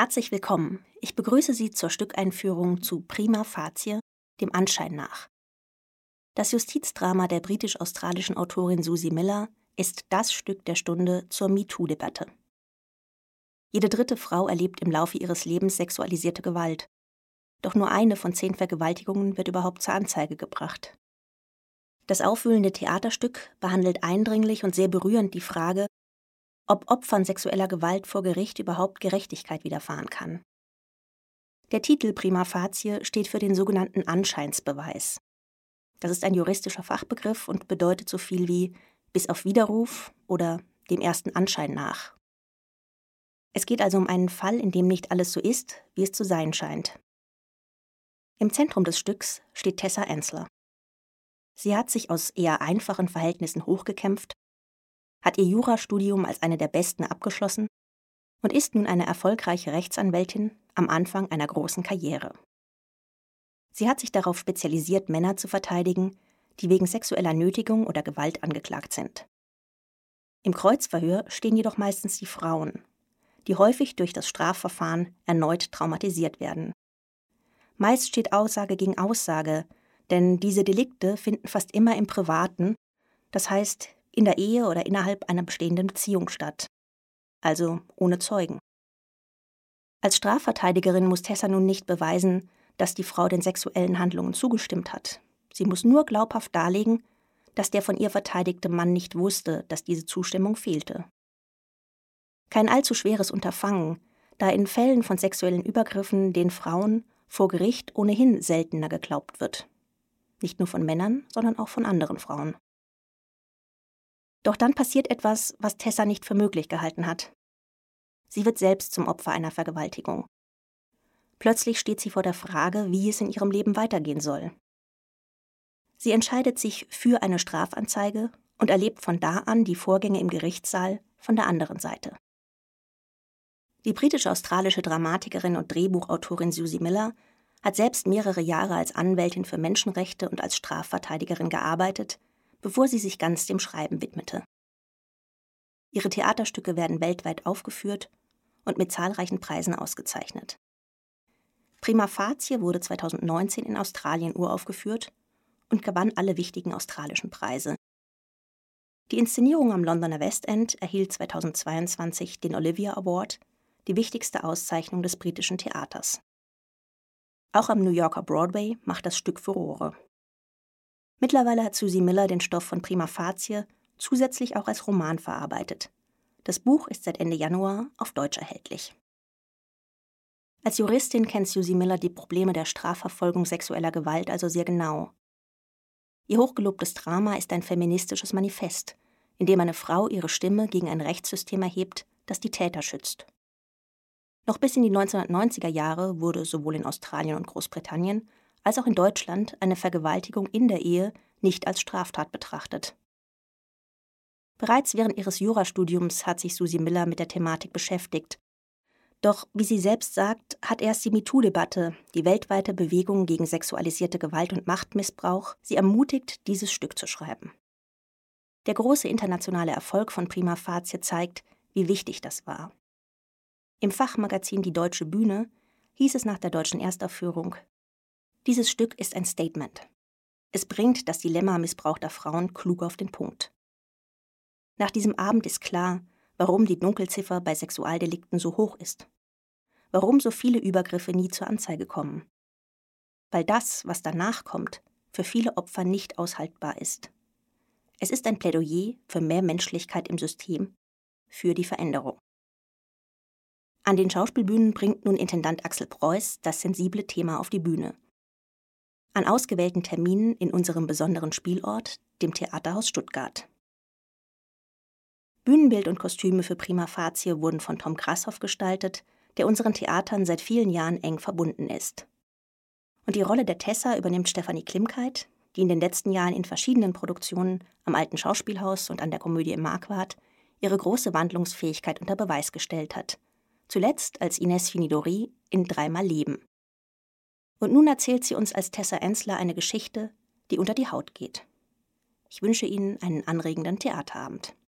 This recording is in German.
Herzlich willkommen. Ich begrüße Sie zur Stückeinführung zu Prima Facie, dem Anschein nach. Das Justizdrama der britisch-australischen Autorin Susie Miller ist das Stück der Stunde zur MeToo-Debatte. Jede dritte Frau erlebt im Laufe ihres Lebens sexualisierte Gewalt. Doch nur eine von zehn Vergewaltigungen wird überhaupt zur Anzeige gebracht. Das aufwühlende Theaterstück behandelt eindringlich und sehr berührend die Frage, ob Opfern sexueller Gewalt vor Gericht überhaupt Gerechtigkeit widerfahren kann. Der Titel Prima facie steht für den sogenannten Anscheinsbeweis. Das ist ein juristischer Fachbegriff und bedeutet so viel wie bis auf Widerruf oder dem ersten Anschein nach. Es geht also um einen Fall, in dem nicht alles so ist, wie es zu sein scheint. Im Zentrum des Stücks steht Tessa Ensler. Sie hat sich aus eher einfachen Verhältnissen hochgekämpft hat ihr Jurastudium als eine der besten abgeschlossen und ist nun eine erfolgreiche Rechtsanwältin am Anfang einer großen Karriere. Sie hat sich darauf spezialisiert, Männer zu verteidigen, die wegen sexueller Nötigung oder Gewalt angeklagt sind. Im Kreuzverhör stehen jedoch meistens die Frauen, die häufig durch das Strafverfahren erneut traumatisiert werden. Meist steht Aussage gegen Aussage, denn diese Delikte finden fast immer im Privaten, das heißt in der Ehe oder innerhalb einer bestehenden Beziehung statt, also ohne Zeugen. Als Strafverteidigerin muss Tessa nun nicht beweisen, dass die Frau den sexuellen Handlungen zugestimmt hat. Sie muss nur glaubhaft darlegen, dass der von ihr verteidigte Mann nicht wusste, dass diese Zustimmung fehlte. Kein allzu schweres Unterfangen, da in Fällen von sexuellen Übergriffen den Frauen vor Gericht ohnehin seltener geglaubt wird. Nicht nur von Männern, sondern auch von anderen Frauen. Doch dann passiert etwas, was Tessa nicht für möglich gehalten hat. Sie wird selbst zum Opfer einer Vergewaltigung. Plötzlich steht sie vor der Frage, wie es in ihrem Leben weitergehen soll. Sie entscheidet sich für eine Strafanzeige und erlebt von da an die Vorgänge im Gerichtssaal von der anderen Seite. Die britisch-australische Dramatikerin und Drehbuchautorin Susie Miller hat selbst mehrere Jahre als Anwältin für Menschenrechte und als Strafverteidigerin gearbeitet bevor sie sich ganz dem Schreiben widmete. Ihre Theaterstücke werden weltweit aufgeführt und mit zahlreichen Preisen ausgezeichnet. Prima Facie wurde 2019 in Australien uraufgeführt und gewann alle wichtigen australischen Preise. Die Inszenierung am Londoner West End erhielt 2022 den Olivia Award, die wichtigste Auszeichnung des britischen Theaters. Auch am New Yorker Broadway macht das Stück Furore. Mittlerweile hat Susie Miller den Stoff von Prima Facie zusätzlich auch als Roman verarbeitet. Das Buch ist seit Ende Januar auf Deutsch erhältlich. Als Juristin kennt Susie Miller die Probleme der Strafverfolgung sexueller Gewalt also sehr genau. Ihr hochgelobtes Drama ist ein feministisches Manifest, in dem eine Frau ihre Stimme gegen ein Rechtssystem erhebt, das die Täter schützt. Noch bis in die 1990er Jahre wurde sowohl in Australien und Großbritannien als auch in Deutschland eine Vergewaltigung in der Ehe nicht als Straftat betrachtet. Bereits während ihres Jurastudiums hat sich Susie Miller mit der Thematik beschäftigt. Doch, wie sie selbst sagt, hat erst die MeToo-Debatte, die weltweite Bewegung gegen sexualisierte Gewalt und Machtmissbrauch, sie ermutigt, dieses Stück zu schreiben. Der große internationale Erfolg von Prima Facie zeigt, wie wichtig das war. Im Fachmagazin Die Deutsche Bühne hieß es nach der deutschen Erstaufführung, dieses Stück ist ein Statement. Es bringt das Dilemma missbrauchter Frauen klug auf den Punkt. Nach diesem Abend ist klar, warum die Dunkelziffer bei Sexualdelikten so hoch ist. Warum so viele Übergriffe nie zur Anzeige kommen. Weil das, was danach kommt, für viele Opfer nicht aushaltbar ist. Es ist ein Plädoyer für mehr Menschlichkeit im System, für die Veränderung. An den Schauspielbühnen bringt nun Intendant Axel Preuß das sensible Thema auf die Bühne an ausgewählten Terminen in unserem besonderen Spielort, dem Theaterhaus Stuttgart. Bühnenbild und Kostüme für Prima Facie wurden von Tom Grashoff gestaltet, der unseren Theatern seit vielen Jahren eng verbunden ist. Und die Rolle der Tessa übernimmt Stefanie Klimkeit, die in den letzten Jahren in verschiedenen Produktionen am Alten Schauspielhaus und an der Komödie im Marquardt ihre große Wandlungsfähigkeit unter Beweis gestellt hat. Zuletzt als Ines Finidori in Dreimal Leben. Und nun erzählt sie uns als Tessa Ensler eine Geschichte, die unter die Haut geht. Ich wünsche Ihnen einen anregenden Theaterabend.